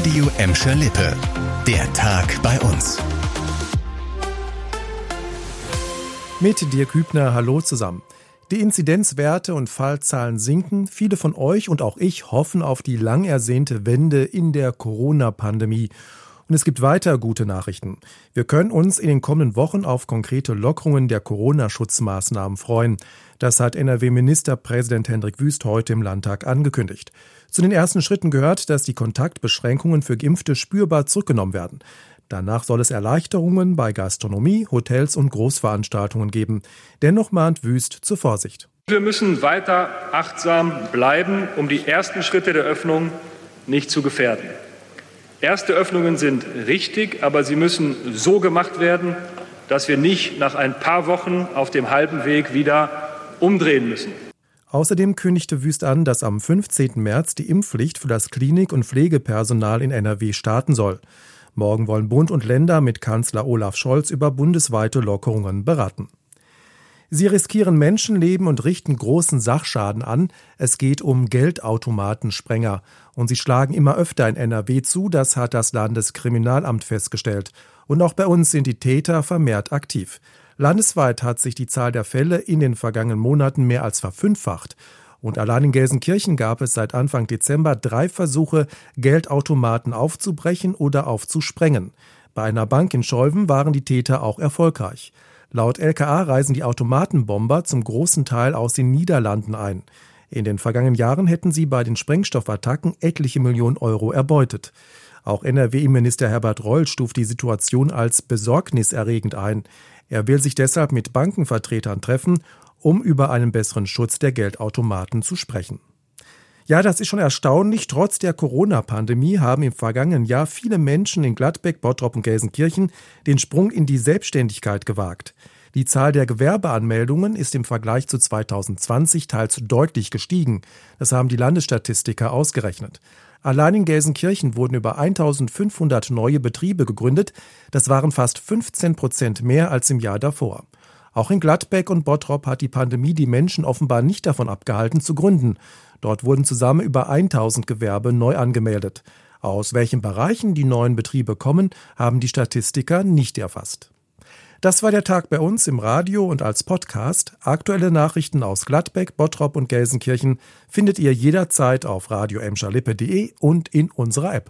Radio Emscher Lippe. Der Tag bei uns. Mit dir Kübner, hallo zusammen. Die Inzidenzwerte und Fallzahlen sinken. Viele von euch und auch ich hoffen auf die lang ersehnte Wende in der Corona-Pandemie. Und es gibt weiter gute Nachrichten. Wir können uns in den kommenden Wochen auf konkrete Lockerungen der Corona-Schutzmaßnahmen freuen. Das hat NRW-Ministerpräsident Hendrik Wüst heute im Landtag angekündigt. Zu den ersten Schritten gehört, dass die Kontaktbeschränkungen für Geimpfte spürbar zurückgenommen werden. Danach soll es Erleichterungen bei Gastronomie, Hotels und Großveranstaltungen geben. Dennoch mahnt Wüst zur Vorsicht. Wir müssen weiter achtsam bleiben, um die ersten Schritte der Öffnung nicht zu gefährden. Erste Öffnungen sind richtig, aber sie müssen so gemacht werden, dass wir nicht nach ein paar Wochen auf dem halben Weg wieder umdrehen müssen. Außerdem kündigte Wüst an, dass am 15. März die Impfpflicht für das Klinik- und Pflegepersonal in NRW starten soll. Morgen wollen Bund und Länder mit Kanzler Olaf Scholz über bundesweite Lockerungen beraten. Sie riskieren Menschenleben und richten großen Sachschaden an. Es geht um Geldautomatensprenger. Und sie schlagen immer öfter in NRW zu, das hat das Landeskriminalamt festgestellt. Und auch bei uns sind die Täter vermehrt aktiv. Landesweit hat sich die Zahl der Fälle in den vergangenen Monaten mehr als verfünffacht. Und allein in Gelsenkirchen gab es seit Anfang Dezember drei Versuche, Geldautomaten aufzubrechen oder aufzusprengen. Bei einer Bank in Scholven waren die Täter auch erfolgreich. Laut LKA reisen die Automatenbomber zum großen Teil aus den Niederlanden ein. In den vergangenen Jahren hätten sie bei den Sprengstoffattacken etliche Millionen Euro erbeutet. Auch NRW-Minister Herbert Reul stuft die Situation als besorgniserregend ein. Er will sich deshalb mit Bankenvertretern treffen, um über einen besseren Schutz der Geldautomaten zu sprechen. Ja, das ist schon erstaunlich. Trotz der Corona-Pandemie haben im vergangenen Jahr viele Menschen in Gladbeck, Bottrop und Gelsenkirchen den Sprung in die Selbstständigkeit gewagt. Die Zahl der Gewerbeanmeldungen ist im Vergleich zu 2020 teils deutlich gestiegen. Das haben die Landesstatistiker ausgerechnet. Allein in Gelsenkirchen wurden über 1500 neue Betriebe gegründet. Das waren fast 15 Prozent mehr als im Jahr davor. Auch in Gladbeck und Bottrop hat die Pandemie die Menschen offenbar nicht davon abgehalten zu gründen. Dort wurden zusammen über 1000 Gewerbe neu angemeldet. Aus welchen Bereichen die neuen Betriebe kommen, haben die Statistiker nicht erfasst. Das war der Tag bei uns im Radio und als Podcast. Aktuelle Nachrichten aus Gladbeck, Bottrop und Gelsenkirchen findet ihr jederzeit auf radio und in unserer App.